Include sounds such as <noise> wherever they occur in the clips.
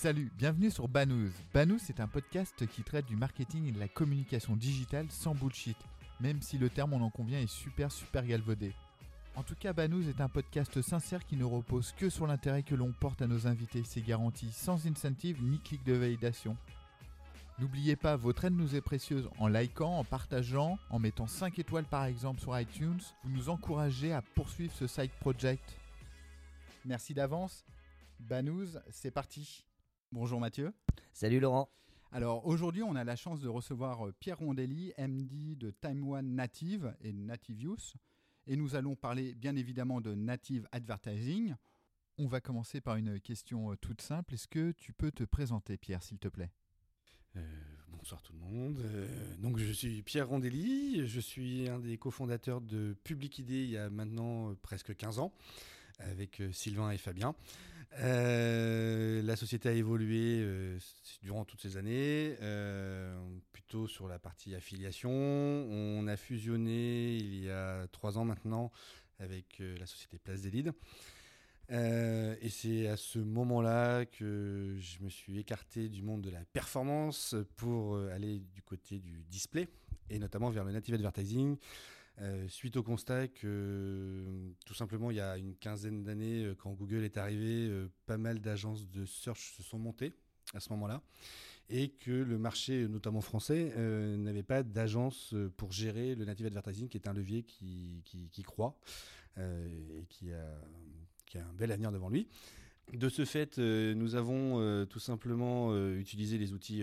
Salut, bienvenue sur Banous. Banous est un podcast qui traite du marketing et de la communication digitale sans bullshit, même si le terme on en convient est super super galvaudé. En tout cas, Banous est un podcast sincère qui ne repose que sur l'intérêt que l'on porte à nos invités. C'est garanti sans incentive ni clic de validation. N'oubliez pas, votre aide nous est précieuse en likant, en partageant, en mettant 5 étoiles par exemple sur iTunes. Vous nous encouragez à poursuivre ce side project. Merci d'avance. Banous, c'est parti. Bonjour Mathieu. Salut Laurent. Alors aujourd'hui, on a la chance de recevoir euh, Pierre Rondelli, MD de Time One Native et Native Use. Et nous allons parler bien évidemment de Native Advertising. On va commencer par une question euh, toute simple. Est-ce que tu peux te présenter, Pierre, s'il te plaît? Euh, bonsoir tout le monde. Euh, donc je suis Pierre Rondelli, je suis un des cofondateurs de Public ID il y a maintenant presque 15 ans avec Sylvain et Fabien. La société a évolué durant toutes ces années, plutôt sur la partie affiliation. On a fusionné il y a trois ans maintenant avec la société Place des. Euh, et c'est à ce moment-là que je me suis écarté du monde de la performance pour euh, aller du côté du display et notamment vers le native advertising. Euh, suite au constat que tout simplement il y a une quinzaine d'années, quand Google est arrivé, pas mal d'agences de search se sont montées à ce moment-là et que le marché, notamment français, n'avait pas d'agence pour gérer le native advertising, qui est un levier qui, qui, qui croît et qui a qui a un bel avenir devant lui. De ce fait, euh, nous avons euh, tout simplement euh, utilisé les outils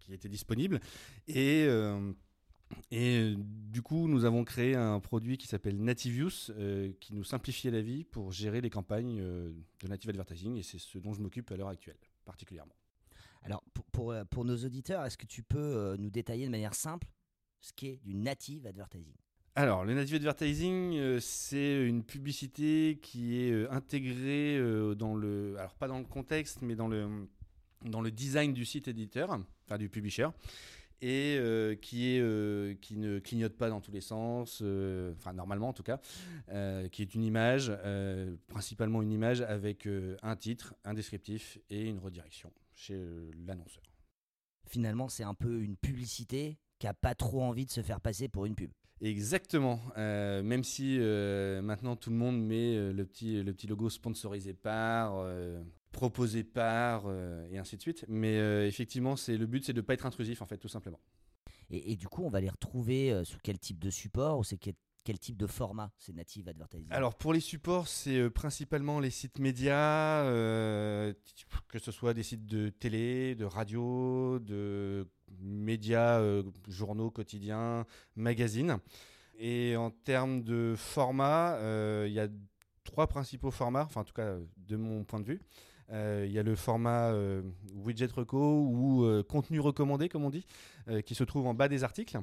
qui étaient disponibles et et du coup, nous avons créé un produit qui s'appelle Nativius, qui nous simplifiait la vie pour gérer les campagnes de native advertising, et c'est ce dont je m'occupe à l'heure actuelle, particulièrement. Alors, pour, pour, pour nos auditeurs, est-ce que tu peux nous détailler de manière simple ce qu'est du native advertising? Alors, le native advertising, euh, c'est une publicité qui est euh, intégrée euh, dans le, alors pas dans le contexte, mais dans le, dans le design du site éditeur, enfin du publisher, et qui est, qui ne clignote pas dans tous les sens, enfin normalement en tout cas, qui est une image, principalement une image avec un titre, un descriptif et une redirection chez l'annonceur. Finalement, c'est un peu une publicité qui a pas trop envie de se faire passer pour une pub. Exactement. Euh, même si euh, maintenant tout le monde met euh, le, petit, le petit logo sponsorisé par, proposé par, et ainsi de suite. Mais effectivement, c'est le but, c'est de ne pas être intrusif, en fait, tout simplement. Et, du coup, on va les retrouver sous quel type de support ou c'est quel, type de format ces native advertising? Alors pour les supports, c'est principalement les sites médias, que ce soit des sites de télé, de radio, de médias, euh, journaux quotidiens, magazines. Et en termes de format, euh, il y a trois principaux formats, enfin en tout cas de mon point de vue. Euh, il y a le format widget reco ou contenu recommandé, comme on dit, qui se trouve en bas des articles.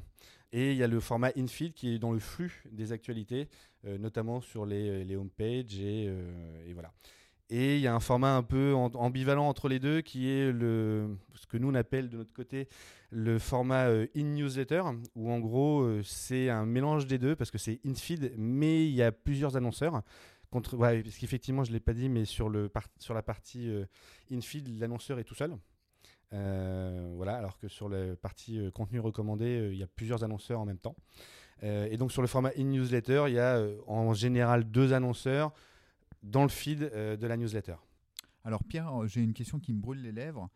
Et il y a le format infeed qui est dans le flux des actualités, notamment sur les, les homepages et, et voilà. Et il y a un format un peu ambivalent entre les deux qui est le, ce que nous on appelle de notre côté le format euh, in-newsletter, où en gros euh, c'est un mélange des deux parce que c'est in-feed, mais il y a plusieurs annonceurs. Contre, parce qu'effectivement, je ne l'ai pas dit, mais sur, le, sur la partie euh, in-feed, l'annonceur est tout seul. voilà, alors que sur la partie contenu recommandé, il y a plusieurs annonceurs en même temps. et donc sur le format in-newsletter, il y a en général deux annonceurs dans le feed euh, de la newsletter. Alors Pierre, j'ai une question qui me brûle les lèvres.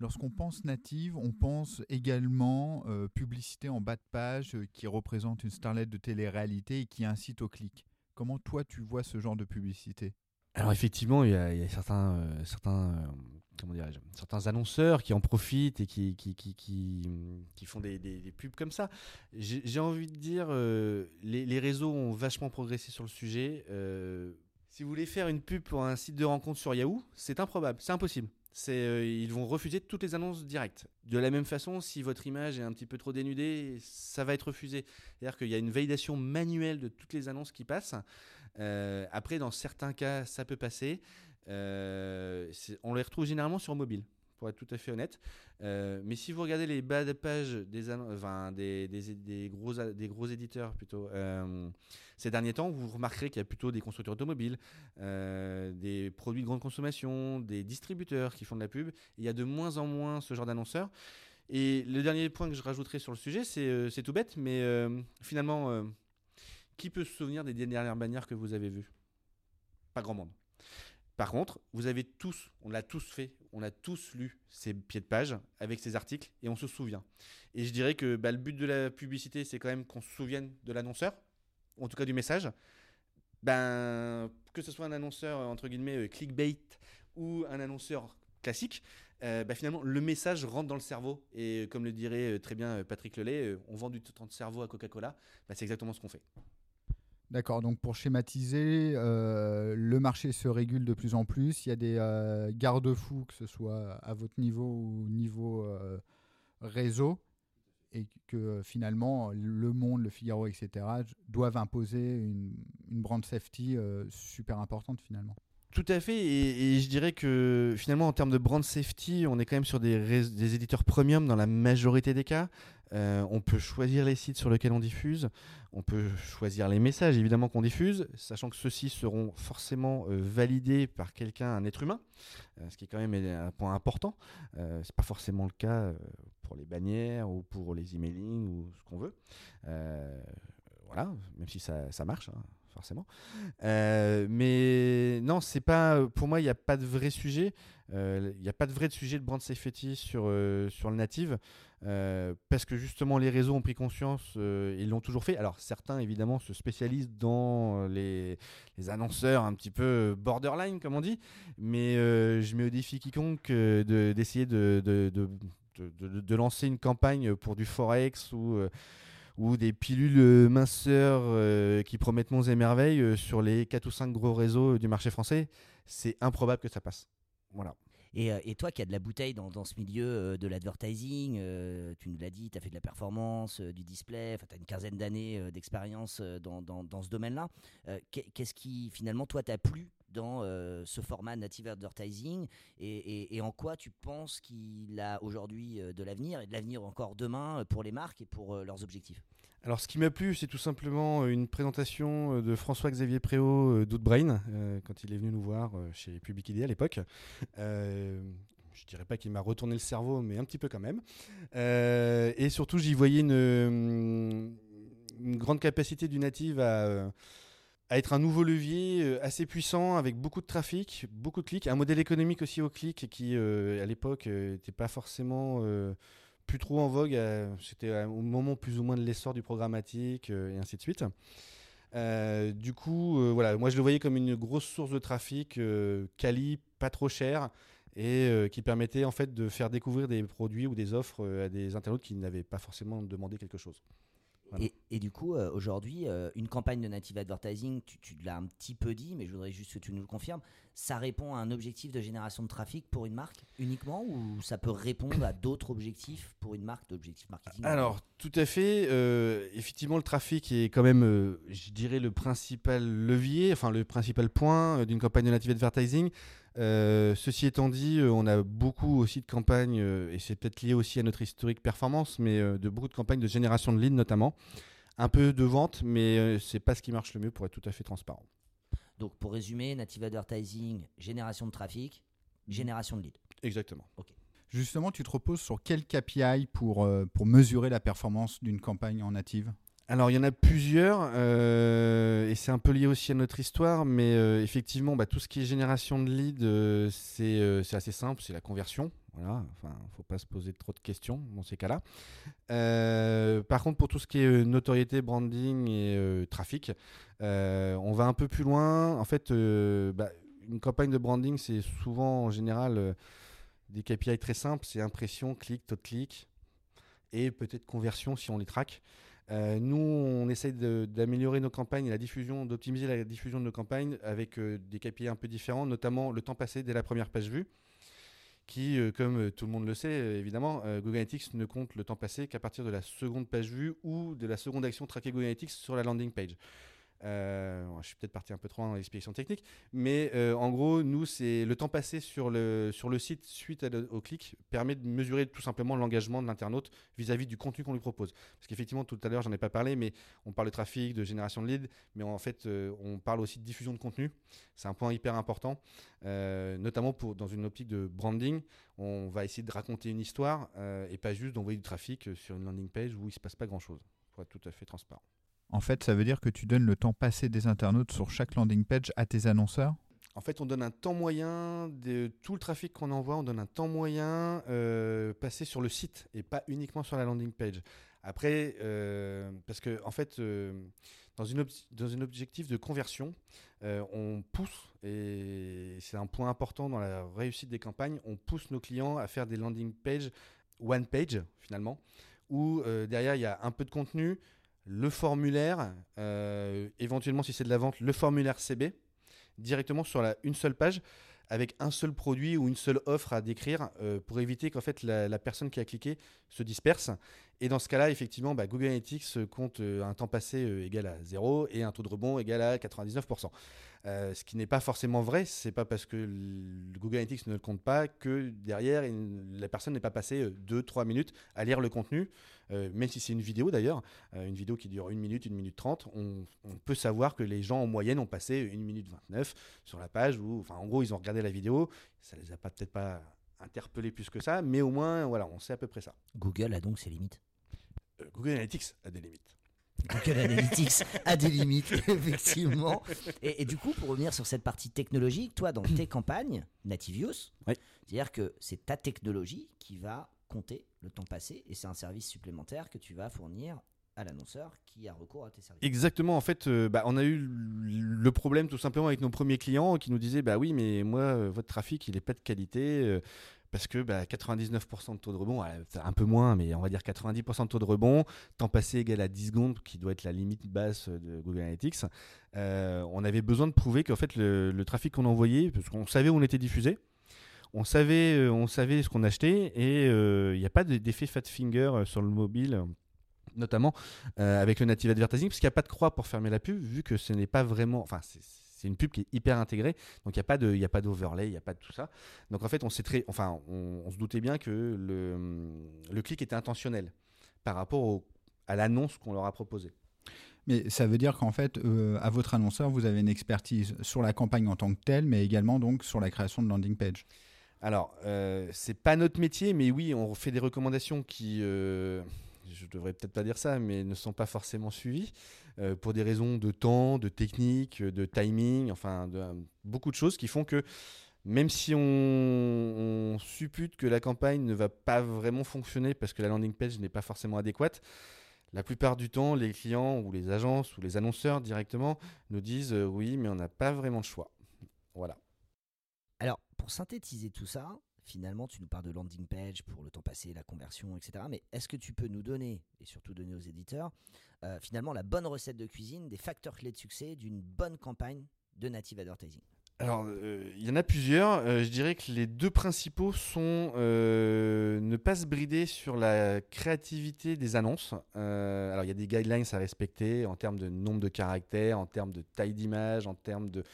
Lorsqu'on pense native, on pense également euh, publicité en bas de page euh, qui représente une starlet de télé-réalité et qui incite au clic. Comment toi tu vois ce genre de publicité? Alors effectivement, il y a, certains, certains, comment certains annonceurs qui en profitent et qui, qui, qui, qui, font des, des, pubs comme ça. J'ai envie de dire, les, les, réseaux ont vachement progressé sur le sujet. Si vous voulez faire une pub pour un site de rencontre sur Yahoo, c'est improbable, c'est impossible. Euh, ils vont refuser toutes les annonces directes. De la même façon, si votre image est un petit peu trop dénudée, ça va être refusé. C'est-à-dire qu'il y a une validation manuelle de toutes les annonces qui passent. Euh, après, dans certains cas, ça peut passer. Euh, on les retrouve généralement sur mobile pour être tout à fait honnête. Euh, mais si vous regardez les bas de des, enfin, des gros éditeurs plutôt, euh, ces derniers temps, vous remarquerez qu'il y a plutôt des constructeurs automobiles, euh, des produits de grande consommation, des distributeurs qui font de la pub. Il y a de moins en moins ce genre d'annonceurs. Et le dernier point que je rajouterai sur le sujet, c'est tout bête, mais finalement, qui peut se souvenir des dernières bannières que vous avez vues? Pas grand monde. Par contre, vous avez tous, on l'a tous fait, on a tous lu ces pieds de page avec ces articles et on se souvient. Et je dirais que bah, le but de la publicité, c'est quand même qu'on se souvienne de l'annonceur, en tout cas du message. Ben, que ce soit un annonceur entre guillemets euh, clickbait ou un annonceur classique, euh, bah, finalement le message rentre dans le cerveau. Et comme le dirait euh, très bien Patrick Lelay, on vend du temps de cerveau à Coca-Cola. Bah, c'est exactement ce qu'on fait. D'accord, donc pour schématiser, euh, le marché se régule de plus en plus. Il y a des euh, garde-fous, que ce soit à votre niveau ou niveau euh, réseau, et que finalement le Monde, le Figaro, etc., doivent imposer une brand safety super importante finalement. Tout à fait, et, je dirais que finalement en termes de brand safety, on est quand même sur des, éditeurs premium dans la majorité des cas. Euh, on peut choisir les sites sur lesquels on diffuse, on peut choisir les messages évidemment qu'on diffuse, sachant que ceux-ci seront forcément euh, validés par quelqu'un, un être humain, euh, ce qui est quand même un point important. Ce n'est pas forcément le cas pour les bannières ou pour les emailing ou ce qu'on veut. voilà, même si ça, marche. Hein forcément. Euh, mais non, c'est pas. Pour moi, il n'y a pas de vrai sujet. Euh, il n'y a pas de vrai sujet de brand safety sur, euh, sur le native. parce que justement, les réseaux ont pris conscience, ils l'ont toujours fait. Alors, certains, évidemment, se spécialisent dans les, les annonceurs un petit peu borderline, comme on dit. Mais je mets au défi quiconque d'essayer de, de, de, de, lancer une campagne pour du Forex ou ou des pilules euh, minceurs euh, qui promettent monts et merveilles euh, sur les 4 ou 5 gros réseaux du marché français, c'est improbable que ça passe. Voilà. Et, toi qui as de la bouteille dans, ce milieu de l'advertising, tu nous l'as dit, tu as fait de la performance, du display, tu as une quinzaine d'années d'expérience dans, dans, dans, ce domaine-là. Qu'est-ce qui finalement, toi, t'a plu dans ce format native advertising et, en quoi tu penses qu'il a aujourd'hui de l'avenir et de l'avenir encore demain pour les marques et pour leurs objectifs? Alors, ce qui m'a plu, c'est tout simplement une présentation de François-Xavier Préau d'Outbrain, quand il est venu nous voir chez Public ID à l'époque. Euh, je dirais pas qu'il m'a retourné le cerveau, mais un petit peu quand même. et surtout, j'y voyais une, une, grande capacité du native à, à être un nouveau levier assez puissant avec beaucoup de trafic, beaucoup de clics, un modèle économique aussi au clic qui, à l'époque, n'était pas forcément plus trop en vogue. Euh, c'était au moment plus ou moins de l'essor du programmatique euh, et ainsi de suite. Euh, du coup, voilà, moi je le voyais comme une grosse source de trafic quali, pas trop cher et qui permettait en fait de faire découvrir des produits ou des offres à des internautes qui n'avaient pas forcément demandé quelque chose. Et, du coup, aujourd'hui, une campagne de native advertising, tu, tu l'as un petit peu dit, mais je voudrais juste que tu nous le confirmes, ça répond à un objectif de génération de trafic pour une marque uniquement ou ça peut répondre à d'autres objectifs pour une marque, d'objectifs marketing Alors, tout à fait. Euh, effectivement, le trafic est quand même, euh, je dirais, le principal levier, enfin le principal point euh, d'une campagne de native advertising. Ceci étant dit, on a beaucoup aussi de campagnes, et c'est peut-être lié aussi à notre historique performance, mais de beaucoup de campagnes de génération de leads notamment. Un peu de vente, mais c'est pas ce qui marche le mieux pour être tout à fait transparent. Donc pour résumer, native advertising, génération de trafic, génération de leads. Exactement. Ok. Justement, tu te reposes sur quel KPI pour, euh, pour mesurer la performance d'une campagne en native? Alors il y en a plusieurs euh, et c'est un peu lié aussi à notre histoire, mais euh, effectivement bah, tout ce qui est génération de leads c'est assez simple, c'est la conversion. Voilà, enfin faut pas se poser trop de questions dans ces cas-là. par contre pour tout ce qui est notoriété, branding et trafic, on va un peu plus loin. En fait, bah, une campagne de branding c'est souvent en général des KPI très simples, c'est impression, clic, taux de clic et peut-être conversion si on les traque. Euh, nous, on essaye d'améliorer nos campagnes la diffusion, d'optimiser la diffusion de nos campagnes avec euh, des KPI un peu différents, notamment le temps passé dès la première page vue, qui, euh, comme tout le monde le sait, évidemment, Google Analytics ne compte le temps passé qu'à partir de la seconde page vue ou de la seconde action traquée Google Analytics sur la landing page. Euh, je suis peut-être parti un peu trop dans l'explication technique, mais euh, en gros, nous, c'est le temps passé sur le, site suite au clic permet de mesurer tout simplement l'engagement de l'internaute vis-à-vis du contenu qu'on lui propose. Parce qu'effectivement, tout à l'heure, j'en ai pas parlé, mais on parle de trafic, de génération de leads, mais en fait, euh, on parle aussi de diffusion de contenu. C'est un point hyper important, notamment dans une optique de branding. On va essayer de raconter une histoire et pas juste d'envoyer du trafic sur une landing page où il se passe pas grand-chose, pour être tout à fait transparent. En fait, ça veut dire que tu donnes le temps passé des internautes sur chaque landing page à tes annonceurs? En fait, on donne un temps moyen de tout le trafic qu'on envoie, on donne un temps moyen euh, passé sur le site et pas uniquement sur la landing page. Après, euh, parce que en fait, euh, dans, une dans un objectif de conversion, on pousse, et c'est un point important dans la réussite des campagnes, on pousse nos clients à faire des landing pages one page finalement, où derrière il y a un peu de contenu, le formulaire, euh, éventuellement si c'est de la vente, le formulaire CB, directement sur une seule page avec un seul produit ou une seule offre à décrire euh, pour éviter qu'en fait la, personne qui a cliqué se disperse. Et dans ce cas-là, effectivement, bah, Google Analytics compte euh, un temps passé égal à 0 et un taux de rebond égal à 99%. Euh, ce qui n'est pas forcément vrai, c'est pas parce que le Google Analytics ne le compte pas que derrière la personne n'est pas passée 2-3 euh, minutes à lire le contenu, euh, même si c'est une vidéo d'ailleurs, une vidéo qui dure 1 minute, 1 minute 30, on, peut savoir que les gens en moyenne ont passé 1 minute 29 sur la page où, enfin en gros, ils ont regardé la vidéo, ça les a pas peut-être pas interpellés plus que ça, mais au moins voilà, on sait à peu près ça. Google a donc ses limites. Google Analytics a des limites. Google Analytics a des limites, <laughs> effectivement. Et, du coup, pour revenir sur cette partie technologique, toi, dans tes campagnes, Native Use, c'est-à-dire que c'est ta technologie qui va compter le temps passé et c'est un service supplémentaire que tu vas fournir à l'annonceur qui a recours à tes services. Exactement. En fait, euh, bah, on a eu le problème tout simplement avec nos premiers clients qui nous disaient bah oui, mais moi, euh, votre trafic, il n'est pas de qualité. Euh, parce que 99% bah, de taux de rebond, un peu moins, mais on va dire 90% de taux de rebond, temps passé égal à 10 secondes, qui doit être la limite basse de Google Analytics. Euh, on avait besoin de prouver qu'en fait le, trafic qu'on envoyait, parce qu'on savait où on était diffusé, on savait, euh, on savait ce qu'on achetait, et euh, il n'y a pas d'effet fat finger sur le mobile notamment avec le native advertising, parce qu'il n'y a pas de croix pour fermer la pub, vu que ce n'est pas vraiment, c'est une pub qui est hyper intégrée, donc il n'y a pas de, il a pas d'overlay, il n'y a pas de tout ça. Donc en fait, on très, enfin, on, se doutait bien que le, le clic était intentionnel par rapport à l'annonce qu'on leur a proposée. Mais ça veut dire qu'en fait, euh, à votre annonceur, vous avez une expertise sur la campagne en tant que telle, mais également donc sur la création de landing page. Alors, euh, c'est pas notre métier, mais oui, on fait des recommandations qui, euh, je devrais peut-être pas dire ça, mais ne sont pas forcément suivies. Euh, pour des raisons de temps, de technique, de timing, enfin de, beaucoup de choses qui font que même si on, suppute que la campagne ne va pas vraiment fonctionner parce que la landing page n'est pas forcément adéquate, la plupart du temps, les clients ou les agences ou les annonceurs directement nous disent euh, oui, mais on n'a pas vraiment le choix. Voilà. Alors, pour synthétiser tout ça, finalement, tu nous parles de landing page pour le temps passé, la conversion, etc. Mais est-ce que tu peux nous donner, et surtout donner aux éditeurs, euh, finalement la bonne recette de cuisine, des facteurs clés de succès d'une bonne campagne de native advertising? Alors, euh, il y en a plusieurs. Euh, je dirais que les deux principaux sont ne pas se brider sur la créativité des annonces. alors, il y a des guidelines à respecter en termes de nombre de caractères, en termes de taille d'image, en termes de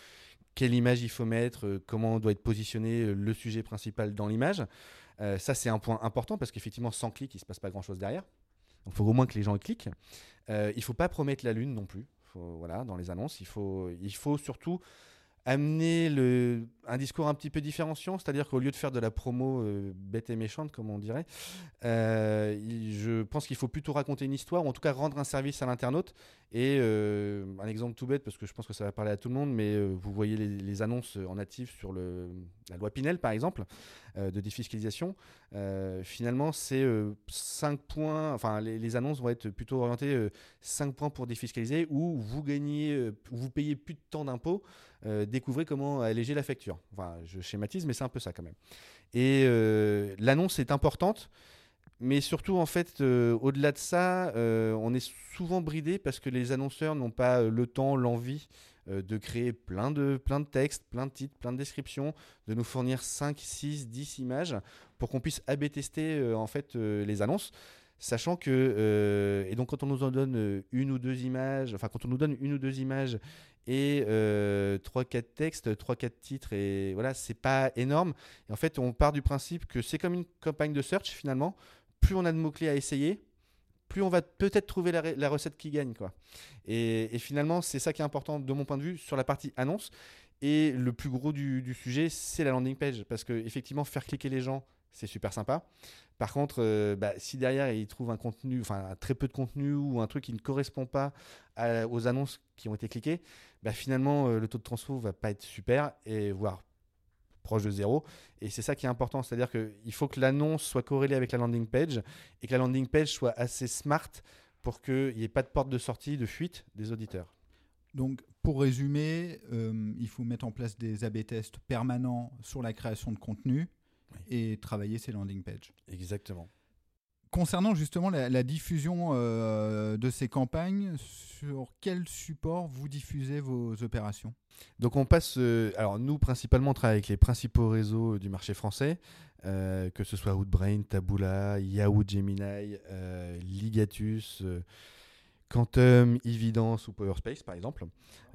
quelle image il faut mettre, euh, comment doit être positionné euh, le sujet principal dans l'image. Euh, ça, c'est un point important parce qu'effectivement, sans clic, il ne se passe pas grand-chose derrière. Il faut au moins que les gens cliquent. il ne faut pas promettre la lune non plus. voilà, dans les annonces, il faut, il faut surtout amener un discours un petit peu différenciant, c'est-à-dire qu'au lieu de faire de la promo euh, bête et méchante, comme on dirait, euh, je pense qu'il faut plutôt raconter une histoire, ou en tout cas rendre un service à l'internaute. Et euh, un exemple tout bête, parce que je pense que ça va parler à tout le monde, mais vous voyez les, annonces en natif sur la loi Pinel, par exemple, de défiscalisation. finalement, c'est 5 points, enfin les, annonces vont être plutôt orientées 5 points pour défiscaliser, ou vous gagnez, vous payez plus de temps d'impôts. Euh, découvrez comment alléger la facture. Enfin, je schématise, mais c'est un peu ça quand même. Et euh, l'annonce est importante, mais surtout, en fait, euh, au-delà de ça, on est souvent bridé parce que les annonceurs n'ont pas le temps, l'envie de créer plein de, plein de textes, plein de titres, plein de descriptions, de nous fournir 5, 6, 10 images pour qu'on puisse AB tester en fait les annonces sachant que et donc quand on nous en donne une ou deux images, enfin quand on nous donne une ou deux images et trois quatre textes, trois quatre titres et voilà, c'est pas énorme. En fait, on part du principe que c'est comme une campagne de search finalement. Plus on a de mots clés à essayer, plus on va peut-être trouver la, recette qui gagne. Quoi. Et, finalement, c'est ça qui est important de mon point de vue sur la partie annonce. Et le plus gros du, sujet, c'est la landing page. Parce que effectivement, faire cliquer les gens, c'est super sympa. Par contre, euh, bah, si derrière ils trouvent un contenu, enfin très peu de contenu ou un truc qui ne correspond pas aux annonces qui ont été cliquées, bah, finalement euh, le taux de transfo va pas être super et voire proche de zéro. Et c'est ça qui est important, c'est-à-dire qu'il faut que l'annonce soit corrélée avec la landing page et que la landing page soit assez smart pour qu'il n'y ait pas de porte de sortie, de fuite des auditeurs. Donc, pour résumer, euh, il faut mettre en place des A-B tests permanents sur la création de contenu et travailler ces landing pages. Exactement. Concernant justement la, diffusion euh, de ces campagnes, sur quel support vous diffusez vos opérations? Donc on passe, euh, alors nous principalement on travaille avec les principaux réseaux du marché français, euh, que ce soit Outbrain, Taboola, Yahoo Gemini, Ligatus. Quantum, Evidence ou PowerSpace par exemple.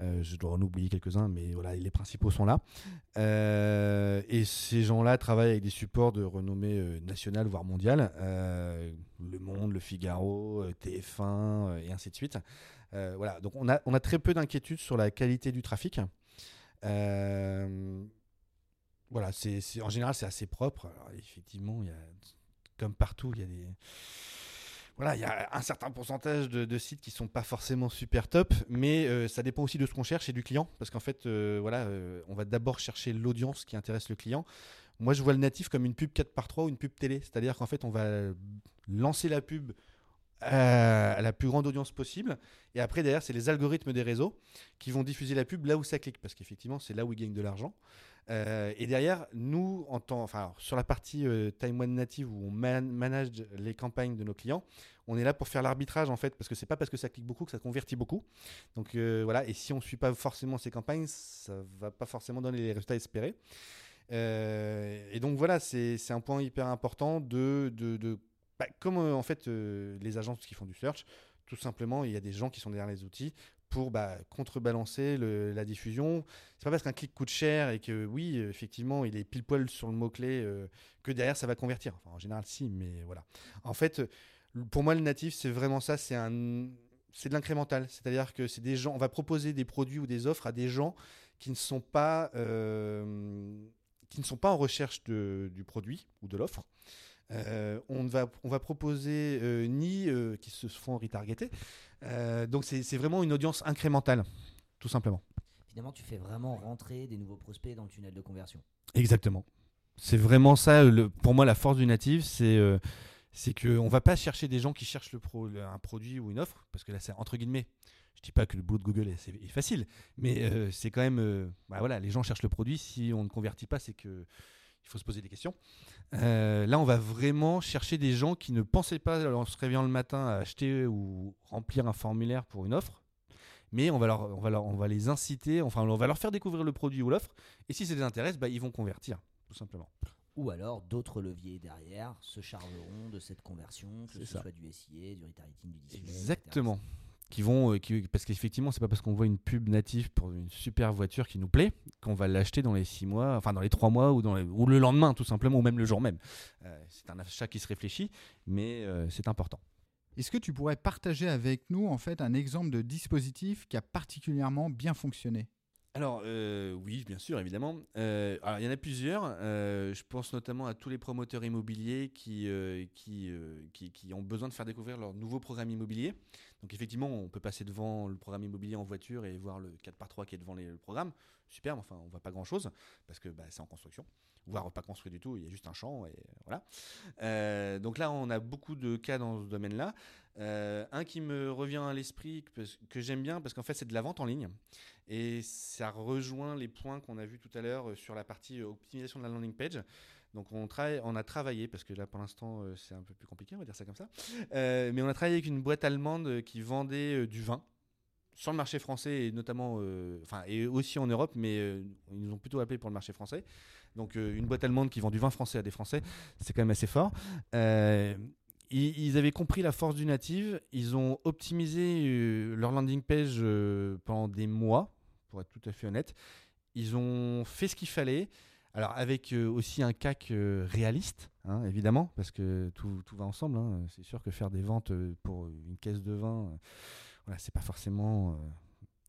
Euh, je dois en oublier quelques-uns, mais voilà, les principaux sont là. Euh, et ces gens-là travaillent avec des supports de renommée euh, nationale, voire mondiale. le Monde, Le Figaro, TF1 et ainsi de suite. voilà, donc on a, très peu d'inquiétudes sur la qualité du trafic. voilà, en général c'est assez propre. effectivement, y a, comme partout, il y a des voilà, il y a un certain pourcentage de, sites qui sont pas forcément super top, mais euh, ça dépend aussi de ce qu'on cherche et du client, parce qu'en fait, euh, voilà, euh, on va d'abord chercher l'audience qui intéresse le client. Moi, je vois le natif comme une pub 4 par 3 ou une pub télé, c'est-à-dire qu'en fait, on va lancer la pub à la plus grande audience possible, et après derrière, c'est les algorithmes des réseaux qui vont diffuser la pub là où ça clique, parce qu'effectivement, c'est là où ils gagnent de l'argent. Euh, et derrière, nous, en temps, enfin, sur la partie euh, Time One Native où on manage les campagnes de nos clients, on est là pour faire l'arbitrage en fait, parce que c'est pas parce que ça clique beaucoup que ça convertit beaucoup. Donc euh, voilà, et si on suit pas forcément ces campagnes, ça va pas forcément donner les résultats espérés. et donc voilà, c'est un point hyper important de, de, de bah, comme en fait les agences qui font du search, tout simplement, il y a des gens qui sont derrière les outils pour bah, contrebalancer la diffusion. C'est pas parce qu'un clic coûte cher et que oui, effectivement, il est pile poil sur le mot-clé euh, que derrière ça va convertir. en général, si, mais voilà. En fait, pour moi, le natif, c'est vraiment ça. C'est un, c'est de l'incrémental. C'est-à-dire que c'est des gens. On va proposer des produits ou des offres à des gens qui ne sont pas, euh, qui ne sont pas en recherche de, du produit ou de l'offre. Euh, on, va, on va proposer ni qui se font retargeter, euh, donc c'est vraiment une audience incrémentale, tout simplement. Finalement, tu fais vraiment rentrer des nouveaux prospects dans le tunnel de conversion. Exactement. C'est vraiment ça, le, pour moi, la force du native, c'est euh, c'est qu'on ne va pas chercher des gens qui cherchent le pro, un produit ou une offre, parce que là, c'est entre guillemets, je dis pas que le boulot de Google est, facile, mais euh, c'est quand même, bah voilà, les gens cherchent le produit, si on ne convertit pas, c'est que il faut se poser des questions. Euh, là, on va vraiment chercher des gens qui ne pensaient pas, en se réveillant le matin, à acheter ou remplir un formulaire pour une offre. Mais on va, leur, on, va on va les inciter, enfin, on va leur faire découvrir le produit ou l'offre. Et si ça les intéresse, bah, ils vont convertir, tout simplement. Ou alors d'autres leviers derrière se chargeront de cette conversion, que ce soit du SIA, du retargeting, du display. Exactement qui vont, euh, parce qu'effectivement, c'est pas parce qu'on voit une pub native pour une super voiture qui nous plaît qu'on va l'acheter dans les six mois, enfin dans les trois mois ou, dans ou le lendemain tout simplement, ou même le jour même. Euh, c'est un achat qui se réfléchit, mais euh, c'est important. Est-ce que tu pourrais partager avec nous en fait un exemple de dispositif qui a particulièrement bien fonctionné? Alors oui, bien sûr, évidemment. alors, il y en a plusieurs. je pense notamment à tous les promoteurs immobiliers qui, qui, qui, ont besoin de faire découvrir leur nouveau programme immobilier. Donc effectivement, on peut passer devant le programme immobilier en voiture et voir le 4 par 3 qui est devant le programme. Super, mais enfin, on voit pas grand-chose parce que bah, c'est en construction. Voire pas construit du tout, il y a juste un champ et voilà. Euh, donc là, on a beaucoup de cas dans ce domaine-là. Euh, un qui me revient à l'esprit que, que j'aime bien parce qu'en fait, c'est de la vente en ligne et ça rejoint les points qu'on a vus tout à l'heure sur la partie optimisation de la landing page. Donc on, a travaillé, parce que là pour l'instant euh, c'est un peu plus compliqué, on va dire ça comme ça, euh, mais on a travaillé avec une boîte allemande euh, qui vendait du vin sur le marché français et notamment, enfin et aussi en Europe, mais ils nous ont plutôt appelé pour le marché français. Donc une boîte allemande qui vend du vin français à des Français, c'est quand même assez fort. ils, avaient compris la force du native. Ils ont optimisé euh, leur landing page euh, pendant des mois, pour être tout à fait honnête. Ils ont fait ce qu'il fallait. Avec euh, aussi un CAC réaliste, hein, évidemment, parce que tout, va ensemble. Hein. C'est sûr que faire des ventes pour une caisse de vin, voilà, c'est pas forcément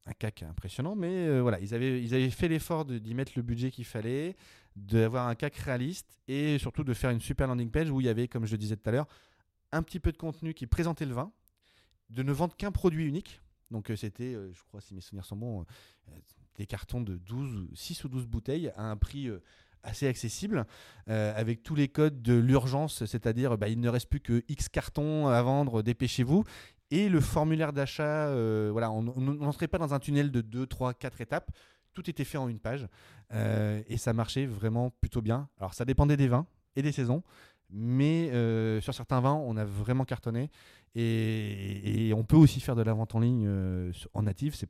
un CAC impressionnant, mais voilà, ils avaient, ils avaient fait l'effort d'y mettre le budget qu'il fallait, d'avoir un CAC réaliste et surtout de faire une super landing page où il y avait, comme je le disais tout à l'heure, un petit peu de contenu qui présentait le vin, de ne vendre qu'un produit unique. Donc euh, c'était, euh, je crois, si mes souvenirs sont bons, euh, des cartons de 12, 6 ou 12 bouteilles à un prix assez accessible, avec tous les codes de l'urgence, c'est-à-dire bah, il ne reste plus que X cartons à vendre, dépêchez-vous. Et le formulaire d'achat, voilà, on n'entrait pas dans un tunnel de 2, 3, 4 étapes. Tout était fait en une page. et ça marchait vraiment plutôt bien. Alors ça dépendait des vins et des saisons. Mais euh, sur certains vins, on a vraiment cartonné. Et, on peut aussi faire de la vente en ligne euh, en native. C'est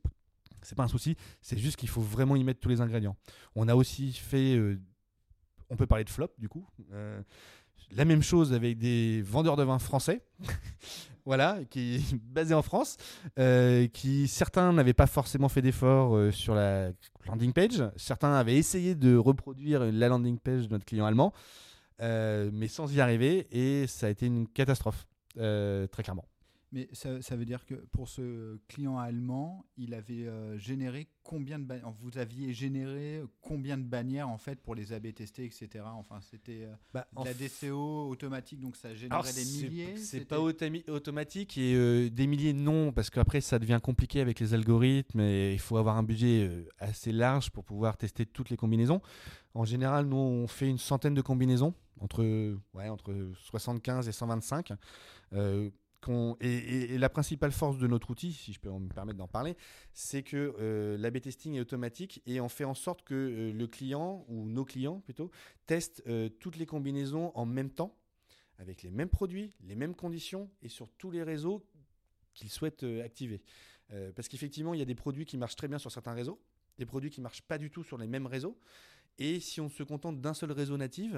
c'est pas un souci. C'est juste qu'il faut vraiment y mettre tous les ingrédients. On a aussi fait. Euh, on peut parler de flop du coup. la même chose avec des vendeurs de vins français. <laughs> voilà, qui <laughs> est basé en France, qui certains n'avaient pas forcément fait d'efforts sur la landing page, certains avaient essayé de reproduire la landing page de notre client allemand, euh, mais sans y arriver, et ça a été une catastrophe, euh, très clairement. Mais ça, ça, veut dire que pour ce client allemand, il avait euh, généré combien de bannières Vous aviez généré combien de bannières en fait pour les AB tester, etc. Enfin, c'était bah, la DCO automatique, donc ça générait des milliers. C'est pas automatique et des milliers non, parce qu'après ça devient compliqué avec les algorithmes et il faut avoir un budget assez large pour pouvoir tester toutes les combinaisons. En général, nous on fait une centaine de combinaisons entre, ouais, entre 75 et 125. Euh, et, la principale force de notre outil, si je peux me permettre d'en parler, c'est que euh, l'AB testing est automatique et on fait en sorte que euh, le client, ou nos clients plutôt, testent toutes les combinaisons en même temps, avec les mêmes produits, les mêmes conditions et sur tous les réseaux qu'ils souhaitent activer. parce qu'effectivement, il y a des produits qui marchent très bien sur certains réseaux, des produits qui marchent pas du tout sur les mêmes réseaux. Et si on se contente d'un seul réseau natif,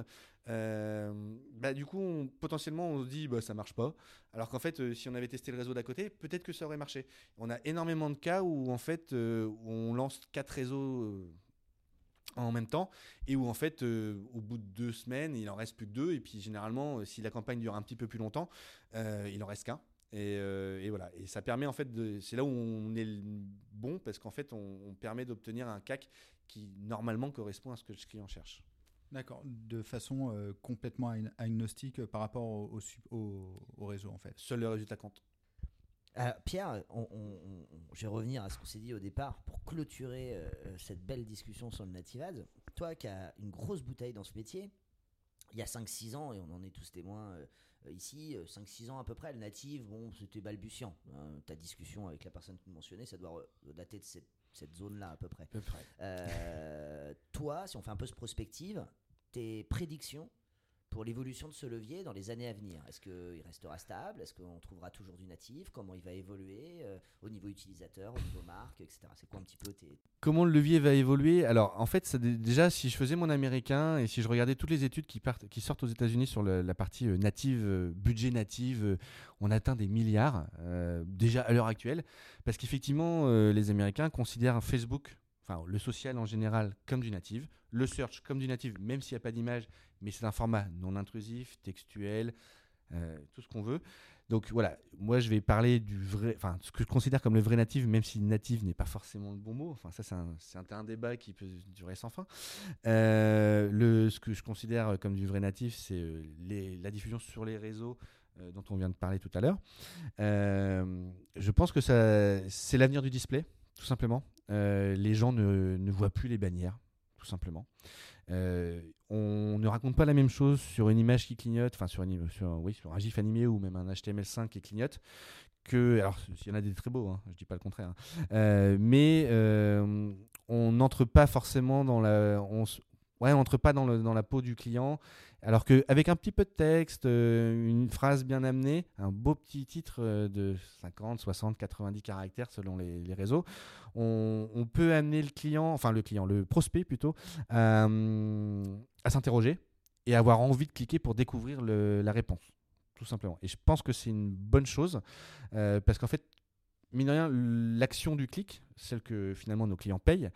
euh, bah, du coup, potentiellement, on se dit bah, ça marche pas. Alors qu'en fait, euh, si on avait testé le réseau d'à côté, peut-être que ça aurait marché. On a énormément de cas où en fait, euh, on lance quatre réseaux en même temps et où en fait, au bout de deux semaines, il en reste plus que deux. Et puis généralement, si la campagne dure un petit peu plus longtemps, il en reste qu'un. Et, voilà. Et ça permet en fait. C'est là où on est bon parce qu'en fait, on permet d'obtenir un CAC qui normalement correspond à ce que le client cherche. D'accord, de façon euh, complètement agnostique par rapport au, au, réseau en fait. Seul le résultat compte. Euh, Pierre, je vais revenir à ce qu'on s'est dit au départ pour clôturer euh, cette belle discussion sur le Native Ads. Toi qui as une grosse bouteille dans ce métier, il y a 5-6 ans, et on en est tous témoins ici, 5-6 ans à peu près, le native, bon, c'était balbutiant. Hein. ta discussion avec la personne que tu mentionnais, ça doit dater de cette cette zone-là à peu près. Euh, toi, si on fait un peu ce prospective, tes prédictions pour l'évolution de ce levier dans les années à venir? Est-ce qu'il restera stable? Est-ce qu'on trouvera toujours du natif? Comment il va évoluer euh, au niveau utilisateur, au niveau marque, etc. C'est quoi un petit peu. Comment le levier va évoluer? Alors, en fait, déjà, si je faisais mon américain et si je regardais toutes les études qui, partent, qui sortent aux États-Unis sur la partie euh, native, euh, budget native, on atteint des milliards déjà à l'heure actuelle. Parce qu'effectivement, les Américains considèrent Facebook Le social en général comme du native, le search comme du native, même s'il n'y a pas d'image, mais c'est un format non intrusif, textuel, euh, tout ce qu'on veut. Donc voilà, moi je vais parler du vrai, enfin ce que je considère comme le vrai native, même si native n'est pas forcément le bon mot. Enfin ça c'est un, un, débat qui peut durer sans fin. Euh, le, ce que je considère comme du vrai natif, c'est euh, la diffusion sur les réseaux dont on vient de parler tout à l'heure. je pense que c'est l'avenir du display, tout simplement. Les gens ne, voient plus les bannières, tout simplement. Euh, on ne raconte pas la même chose sur une image qui clignote, enfin sur, oui, sur un GIF animé ou même un HTML5 qui clignote, que, alors il y en a des très beaux, hein, je dis pas le contraire, hein. euh, mais euh, on n'entre pas forcément dans la, ouais, on n'entre pas dans la peau du client alors qu'avec un petit peu de texte, euh, une phrase bien amenée, un beau petit titre euh, de 50, 60, 90 caractères selon les, réseaux, on, peut amener le client, enfin le client, le prospect plutôt, euh, à s'interroger et avoir envie de cliquer pour découvrir la réponse tout simplement. Et je pense que c'est une bonne chose parce qu'en fait, mine de rien, l'action du clic, celle que finalement nos clients payent,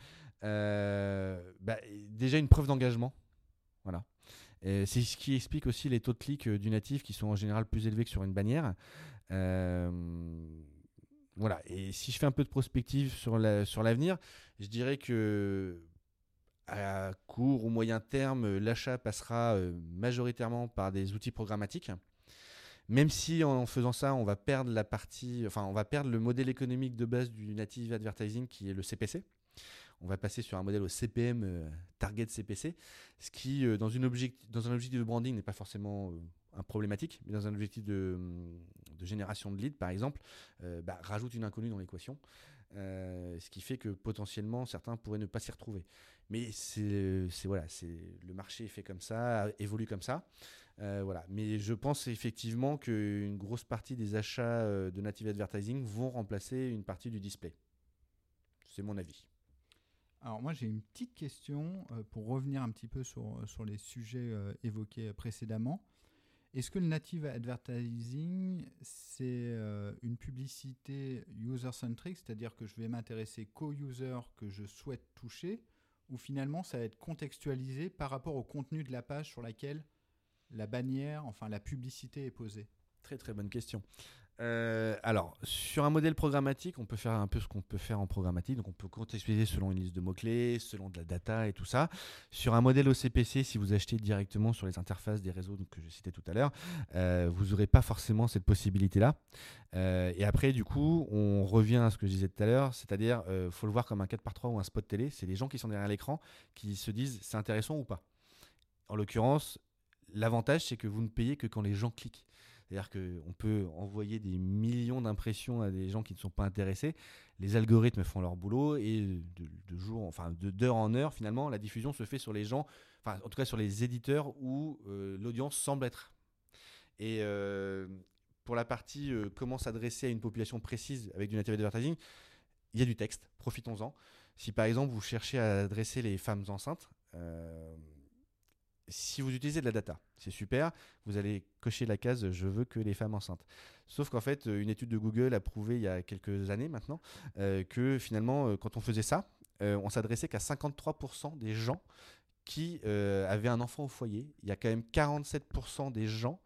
bah, déjà une preuve d'engagement. Voilà. C'est ce qui explique aussi les taux de clic du natif qui sont en général plus élevés que sur une bannière. voilà. Et si je fais un peu de prospective sur l'avenir, je dirais que à court ou moyen terme, l'achat passera euh, majoritairement par des outils programmatiques. Même si en faisant ça, on va perdre la partie, enfin, on va perdre le modèle économique de base du native advertising qui est le CPC. On va passer sur un modèle au CPM, euh, target CPC, ce qui, euh, dans, un objectif de branding, n'est pas forcément un problématique, mais dans un objectif de, génération de leads, par exemple, bah, rajoute une inconnue dans l'équation. ce qui fait que potentiellement certains pourraient ne pas s'y retrouver. Mais c'est le marché est fait comme ça, évolue comme ça. Euh, voilà. Mais je pense effectivement qu'une grosse partie des achats euh, de native advertising vont remplacer une partie du display. C'est mon avis. Alors moi j'ai une petite question euh, pour revenir un petit peu sur, sur les sujets évoqués précédemment. Est-ce que le native advertising, c'est une publicité user-centric, c'est-à-dire que je vais m'intéresser qu'aux users que je souhaite toucher, ou finalement ça va être contextualisé par rapport au contenu de la page sur laquelle la bannière, enfin la publicité est posée? Très très bonne question. Euh, alors, sur un modèle programmatique, on peut faire un peu ce qu'on peut faire en programmatique. Donc, on peut contextualiser selon une liste de mots-clés, selon de la data et tout ça. Sur un modèle OCPC, si vous achetez directement sur les interfaces des réseaux que je citais tout à l'heure, euh, vous n'aurez pas forcément cette possibilité-là. Euh, et après, du coup, on revient à ce que je disais tout à l'heure, c'est-à-dire, il faut le voir comme un 4x3 ou un spot télé. C'est les gens qui sont derrière l'écran qui se disent c'est intéressant ou pas. En l'occurrence, l'avantage, c'est que vous ne payez que quand les gens cliquent. C'est-à-dire qu'on peut envoyer des millions d'impressions à des gens qui ne sont pas intéressés. Les algorithmes font leur boulot et de, jour, enfin d'heure en heure, finalement, la diffusion se fait sur les gens, enfin en tout cas sur les éditeurs où euh, l'audience semble être. Et euh, pour la partie euh, comment s'adresser à une population précise avec du native advertising, il y a du texte, profitons-en. Si par exemple vous cherchez à adresser les femmes enceintes, si vous utilisez de la data, c'est super, vous allez cocher la case je veux que les femmes enceintes. Sauf qu'en fait, une étude de Google a prouvé il y a quelques années maintenant euh, que finalement, euh, quand on faisait ça, euh, on s'adressait qu'à 53% des gens qui avaient un enfant au foyer. Il y a quand même 47% des gens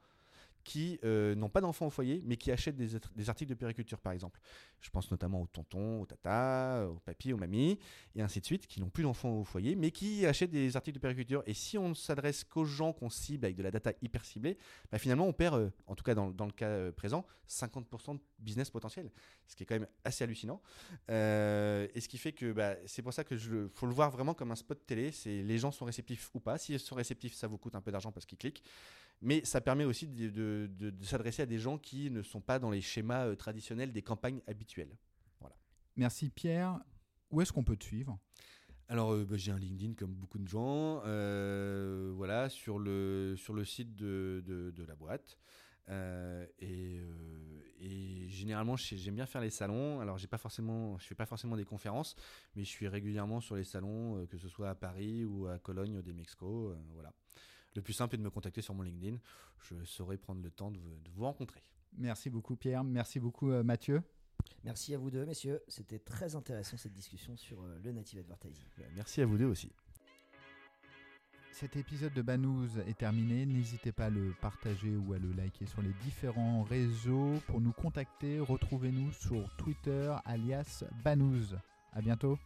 qui euh, n'ont pas d'enfants au foyer, mais qui achètent des, articles de périculture, par exemple. Je pense notamment aux tontons, aux tatas, aux papis, aux mamies, et ainsi de suite, qui n'ont plus d'enfants au foyer, mais qui achètent des articles de périculture. Et si on ne s'adresse qu'aux gens qu'on cible avec de la data hyper ciblée, bah finalement, on perd, euh, en tout cas dans, le cas euh, présent, 50% de business potentiel, ce qui est quand même assez hallucinant. et ce qui fait que bah, c'est pour ça que faut le voir vraiment comme un spot télé. Les gens sont réceptifs ou pas. S'ils sont réceptifs, ça vous coûte un peu d'argent parce qu'ils cliquent mais ça permet aussi de, s'adresser à des gens qui ne sont pas dans les schémas euh, traditionnels des campagnes habituelles. Voilà. Merci Pierre. Où est-ce qu'on peut te suivre? Alors euh, bah, j'ai un LinkedIn comme beaucoup de gens, euh, voilà sur le sur le site de, de, la boîte. et, et, généralement j'aime bien faire les salons. Alors j'ai pas forcément, je fais pas forcément des conférences, mais je suis régulièrement sur les salons, que ce soit à Paris ou à Cologne, des Mexico, voilà. Le plus simple est de me contacter sur mon LinkedIn. Je saurai prendre le temps de, vous rencontrer. Merci beaucoup Pierre, merci beaucoup euh, Mathieu. Merci à vous deux messieurs, c'était très intéressant cette discussion sur euh, le native advertising. Merci à vous deux aussi. Cet épisode de Banous est terminé. N'hésitez pas à le partager ou à le liker sur les différents réseaux. Pour nous contacter, retrouvez-nous sur Twitter alias Banous. À bientôt.